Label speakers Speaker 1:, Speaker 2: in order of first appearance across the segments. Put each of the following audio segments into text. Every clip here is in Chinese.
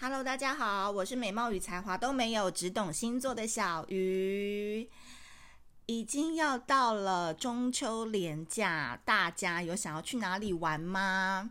Speaker 1: Hello，大家好，我是美貌与才华都没有，只懂星座的小鱼。已经要到了中秋连假，大家有想要去哪里玩吗？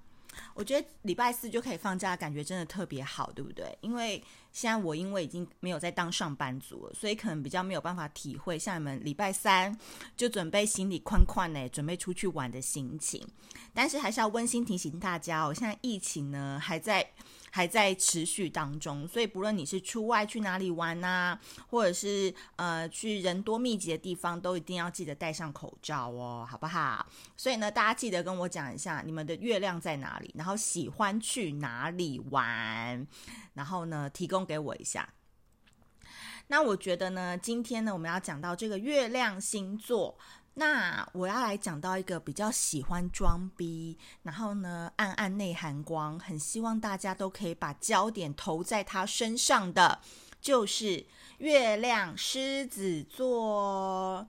Speaker 1: 我觉得礼拜四就可以放假，感觉真的特别好，对不对？因为现在我因为已经没有在当上班族了，所以可能比较没有办法体会像你们礼拜三就准备行李宽宽呢，准备出去玩的心情。但是还是要温馨提醒大家哦，现在疫情呢还在。还在持续当中，所以不论你是出外去哪里玩啊，或者是呃去人多密集的地方，都一定要记得戴上口罩哦，好不好？所以呢，大家记得跟我讲一下你们的月亮在哪里，然喜欢去哪里玩，然后呢提供给我一下。那我觉得呢，今天呢我们要讲到这个月亮星座。那我要来讲到一个比较喜欢装逼，然后呢暗暗内含光，很希望大家都可以把焦点投在他身上的，就是月亮狮子座。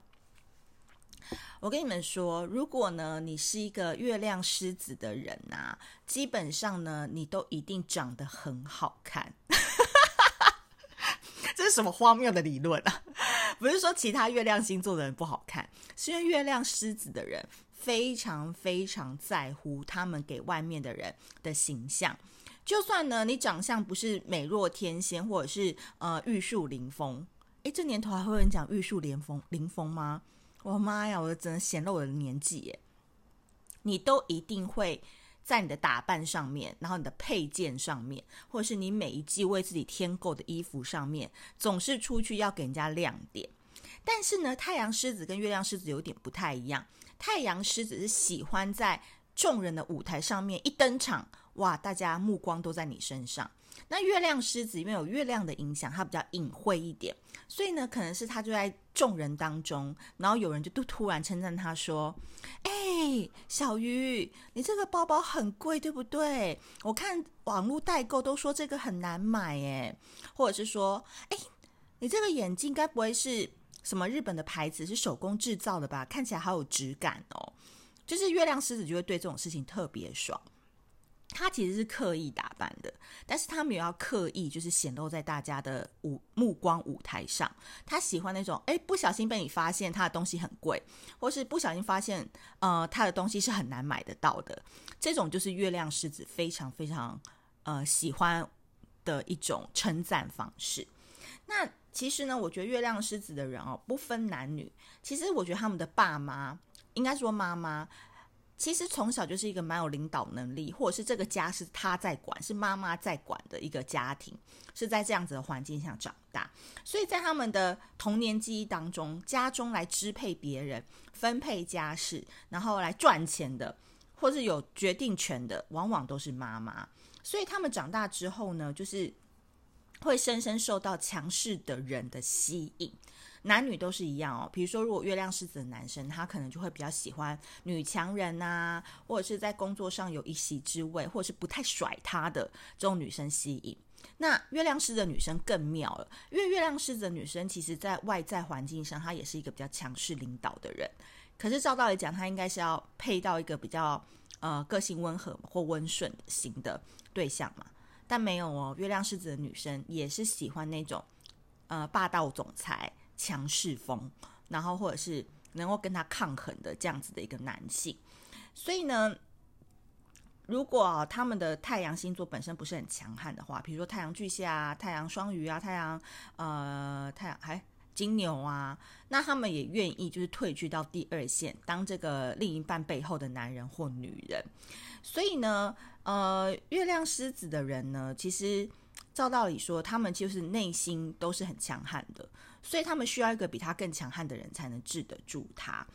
Speaker 1: 我跟你们说，如果呢你是一个月亮狮子的人啊，基本上呢你都一定长得很好看。这是什么荒谬的理论啊？不是说其他月亮星座的人不好看，是因为月亮狮子的人非常非常在乎他们给外面的人的形象。就算呢，你长相不是美若天仙，或者是呃玉树临风，诶，这年头还会有人讲玉树临风临风吗？我妈呀，我真的显露我的年纪耶！你都一定会。在你的打扮上面，然后你的配件上面，或者是你每一季为自己添购的衣服上面，总是出去要给人家亮点。但是呢，太阳狮子跟月亮狮子有点不太一样。太阳狮子是喜欢在众人的舞台上面一登场，哇，大家目光都在你身上。那月亮狮子因为有月亮的影响，它比较隐晦一点，所以呢，可能是他就在众人当中，然后有人就都突然称赞他说：“哎、小鱼，你这个包包很贵，对不对？我看网络代购都说这个很难买，哎，或者是说，哎、你这个眼镜该不会是什么日本的牌子，是手工制造的吧？看起来好有质感哦。”就是月亮狮子就会对这种事情特别爽。他其实是刻意打扮的，但是他没有要刻意，就是显露在大家的舞目光舞台上。他喜欢那种，哎，不小心被你发现他的东西很贵，或是不小心发现，呃，他的东西是很难买得到的。这种就是月亮狮子非常非常呃喜欢的一种称赞方式。那其实呢，我觉得月亮狮子的人哦，不分男女，其实我觉得他们的爸妈，应该说妈妈。其实从小就是一个蛮有领导能力，或者是这个家是他在管，是妈妈在管的一个家庭，是在这样子的环境下长大，所以在他们的童年记忆当中，家中来支配别人、分配家事，然后来赚钱的，或是有决定权的，往往都是妈妈。所以他们长大之后呢，就是会深深受到强势的人的吸引。男女都是一样哦。比如说，如果月亮狮子的男生，他可能就会比较喜欢女强人啊，或者是在工作上有一席之位，或者是不太甩他的这种女生吸引。那月亮狮子的女生更妙了，因为月亮狮子的女生其实在外在环境上，她也是一个比较强势领导的人。可是照道理讲，她应该是要配到一个比较呃个性温和或温顺型的对象嘛。但没有哦，月亮狮子的女生也是喜欢那种呃霸道总裁。强势风，然后或者是能够跟他抗衡的这样子的一个男性，所以呢，如果他们的太阳星座本身不是很强悍的话，比如说太阳巨蟹啊、太阳双鱼啊、太阳呃太阳还金牛啊，那他们也愿意就是退居到第二线，当这个另一半背后的男人或女人。所以呢，呃，月亮狮子的人呢，其实照道理说，他们就是内心都是很强悍的。所以他们需要一个比他更强悍的人才能治得住他。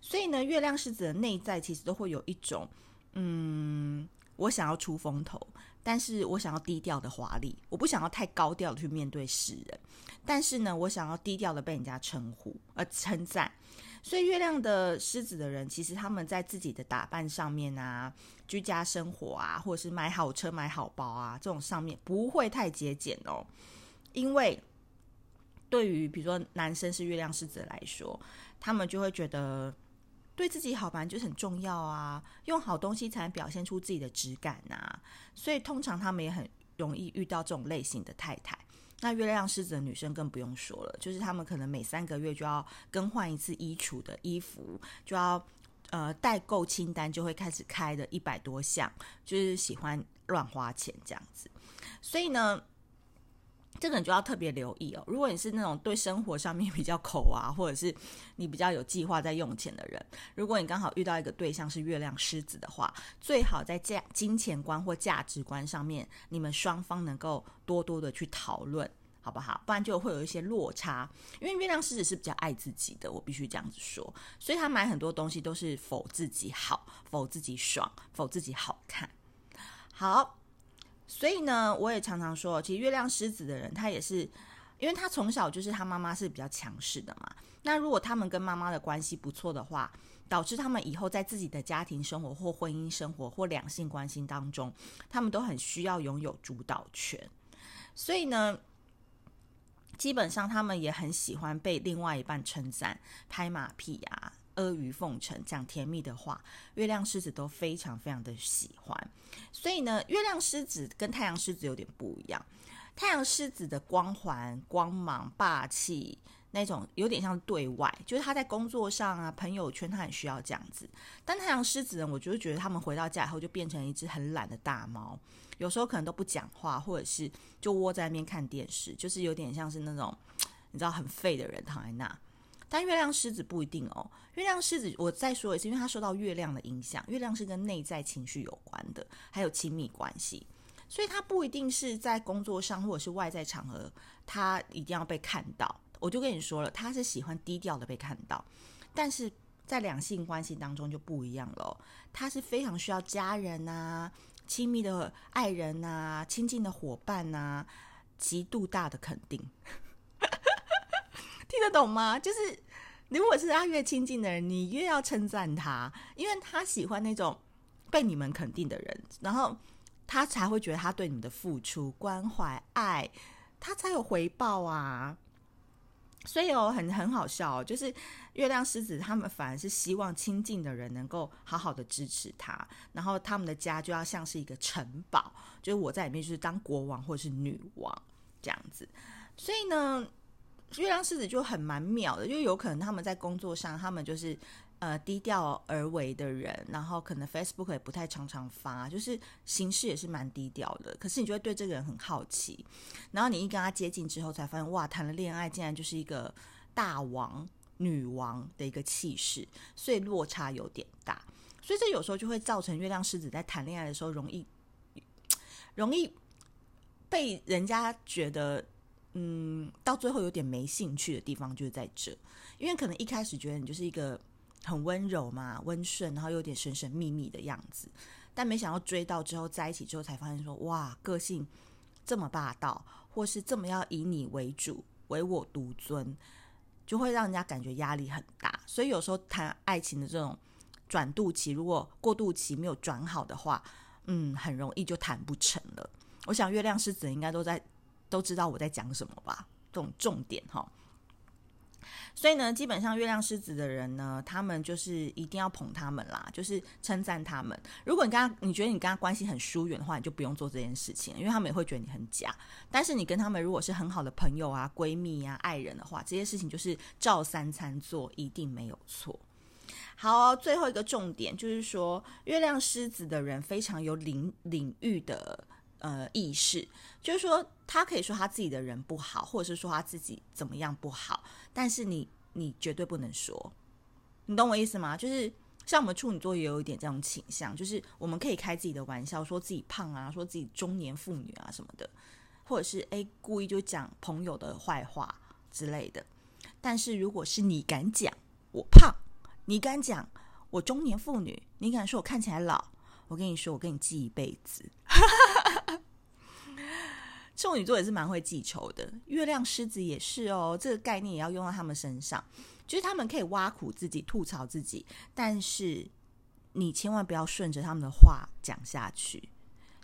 Speaker 1: 所以呢，月亮狮子的内在其实都会有一种，嗯，我想要出风头，但是我想要低调的华丽，我不想要太高调的去面对世人，但是呢，我想要低调的被人家称呼，呃，称赞。所以月亮的狮子的人，其实他们在自己的打扮上面啊，居家生活啊，或者是买好车、买好包啊，这种上面不会太节俭哦，因为。对于比如说男生是月亮狮子来说，他们就会觉得对自己好，反正就是很重要啊，用好东西才能表现出自己的质感呐。所以通常他们也很容易遇到这种类型的太太。那月亮狮子的女生更不用说了，就是他们可能每三个月就要更换一次衣橱的衣服，就要呃代购清单就会开始开的一百多项，就是喜欢乱花钱这样子。所以呢，这个你就要特别留意哦。如果你是那种对生活上面比较抠啊，或者是你比较有计划在用钱的人，如果你刚好遇到一个对象是月亮狮子的话，最好在价金钱观或价值观上面，你们双方能够多多的去讨论，好不好？不然就会有一些落差。因为月亮狮子是比较爱自己的，我必须这样子说，所以他买很多东西都是否自己好，否自己爽，否自己好看。好。所以呢，我也常常说，其实月亮狮子的人，他也是，因为他从小就是他妈妈是比较强势的嘛。那如果他们跟妈妈的关系不错的话，导致他们以后在自己的家庭生活或婚姻生活或两性关系当中，他们都很需要拥有主导权。所以呢，基本上他们也很喜欢被另外一半称赞、拍马屁啊。阿谀奉承，讲甜蜜的话，月亮狮子都非常非常的喜欢。所以呢，月亮狮子跟太阳狮子有点不一样。太阳狮子的光环、光芒、霸气，那种有点像对外，就是他在工作上啊、朋友圈，他很需要这样子。但太阳狮子呢，我就觉得他们回到家以后，就变成一只很懒的大猫，有时候可能都不讲话，或者是就窝在那边看电视，就是有点像是那种你知道很废的人躺在那。但月亮狮子不一定哦。月亮狮子，我再说一次，因为它受到月亮的影响，月亮是跟内在情绪有关的，还有亲密关系，所以它不一定是在工作上或者是外在场合，它一定要被看到。我就跟你说了，他是喜欢低调的被看到，但是在两性关系当中就不一样了，他是非常需要家人啊、亲密的爱人啊、亲近的伙伴啊，极度大的肯定。听得懂吗？就是如果是他越亲近的人，你越要称赞他，因为他喜欢那种被你们肯定的人，然后他才会觉得他对你们的付出、关怀、爱，他才有回报啊。所以哦，很很好笑，就是月亮狮子他们反而是希望亲近的人能够好好的支持他，然后他们的家就要像是一个城堡，就是我在里面就是当国王或者是女王这样子。所以呢。月亮狮子就很蛮妙的，就有可能他们在工作上，他们就是呃低调而为的人，然后可能 Facebook 也不太常常发，就是行事也是蛮低调的。可是你就会对这个人很好奇，然后你一跟他接近之后，才发现哇，谈了恋爱竟然就是一个大王女王的一个气势，所以落差有点大。所以这有时候就会造成月亮狮子在谈恋爱的时候容易容易被人家觉得。嗯，到最后有点没兴趣的地方就是在这，因为可能一开始觉得你就是一个很温柔嘛、温顺，然后有点神神秘秘的样子，但没想到追到之后在一起之后才发现说，哇，个性这么霸道，或是这么要以你为主、唯我独尊，就会让人家感觉压力很大。所以有时候谈爱情的这种转渡期，如果过渡期没有转好的话，嗯，很容易就谈不成了。我想月亮狮子应该都在。都知道我在讲什么吧？这种重点哈，所以呢，基本上月亮狮子的人呢，他们就是一定要捧他们啦，就是称赞他们。如果你跟他，你觉得你跟他关系很疏远的话，你就不用做这件事情，因为他们也会觉得你很假。但是你跟他们如果是很好的朋友啊、闺蜜啊、爱人的话，这些事情就是照三餐做，一定没有错。好，最后一个重点就是说，月亮狮子的人非常有领领域的。呃，意识就是说，他可以说他自己的人不好，或者是说他自己怎么样不好，但是你你绝对不能说，你懂我意思吗？就是像我们处女座也有一点这种倾向，就是我们可以开自己的玩笑，说自己胖啊，说自己中年妇女啊什么的，或者是诶故意就讲朋友的坏话之类的。但是如果是你敢讲我胖，你敢讲我中年妇女，你敢说我看起来老，我跟你说，我跟你记一辈子。处女座也是蛮会记仇的，月亮狮子也是哦。这个概念也要用到他们身上，就是他们可以挖苦自己、吐槽自己，但是你千万不要顺着他们的话讲下去，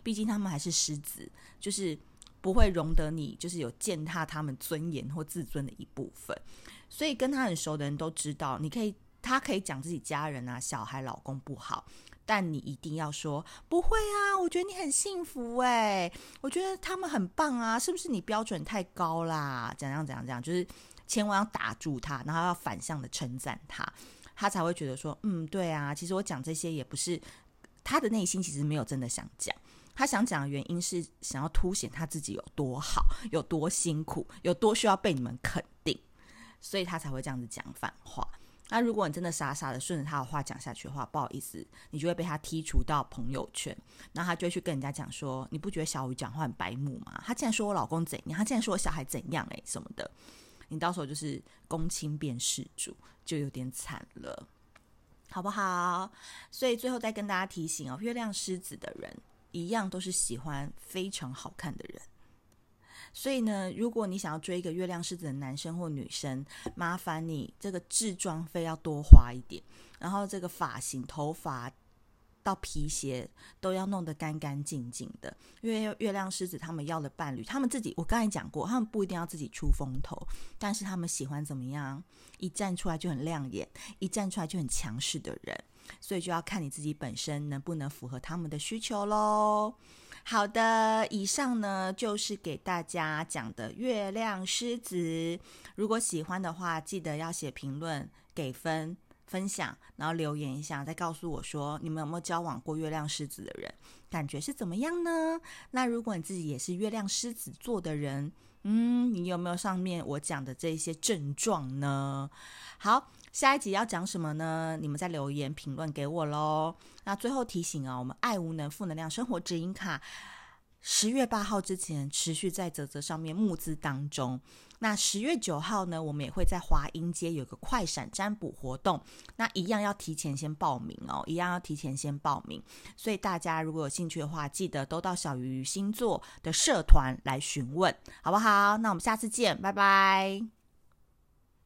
Speaker 1: 毕竟他们还是狮子，就是不会容得你就是有践踏他们尊严或自尊的一部分。所以跟他很熟的人都知道，你可以，他可以讲自己家人啊、小孩、老公不好。但你一定要说不会啊，我觉得你很幸福哎，我觉得他们很棒啊，是不是你标准太高啦？怎样怎样怎样，就是千万要打住他，然后要反向的称赞他，他才会觉得说，嗯，对啊，其实我讲这些也不是他的内心，其实没有真的想讲，他想讲的原因是想要凸显他自己有多好，有多辛苦，有多需要被你们肯定，所以他才会这样子讲反话。那如果你真的傻傻的顺着他的话讲下去的话，不好意思，你就会被他剔除到朋友圈。然后他就会去跟人家讲说：“你不觉得小雨讲话很白目吗？他竟然说我老公怎样，他竟然说我小孩怎样，诶，什么的。”你到时候就是公亲变事主，就有点惨了，好不好？所以最后再跟大家提醒哦，月亮狮子的人一样都是喜欢非常好看的人。所以呢，如果你想要追一个月亮狮子的男生或女生，麻烦你这个置装费要多花一点，然后这个发型、头发到皮鞋都要弄得干干净净的。因为月亮狮子他们要的伴侣，他们自己我刚才讲过，他们不一定要自己出风头，但是他们喜欢怎么样？一站出来就很亮眼，一站出来就很强势的人。所以就要看你自己本身能不能符合他们的需求喽。好的，以上呢就是给大家讲的月亮狮子。如果喜欢的话，记得要写评论、给分、分享，然后留言一下，再告诉我说你们有没有交往过月亮狮子的人，感觉是怎么样呢？那如果你自己也是月亮狮子座的人，嗯，你有没有上面我讲的这些症状呢？好。下一集要讲什么呢？你们再留言评论给我喽。那最后提醒啊、我们爱无能负能量生活指引卡，十月八号之前持续在泽泽上面募资当中。那十月九号呢，我们也会在华阴街有个快闪占卜活动，那一样要提前先报名哦，一样要提前先报名。所以大家如果有兴趣的话，记得都到小鱼星座的社团来询问，好不好？那我们下次见，拜拜。